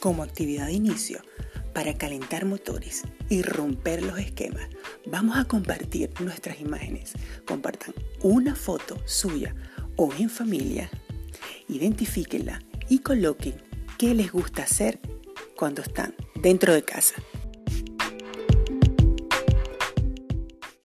como actividad de inicio para calentar motores y romper los esquemas, vamos a compartir nuestras imágenes. Compartan una foto suya o en familia, identifíquenla y coloquen qué les gusta hacer cuando están dentro de casa.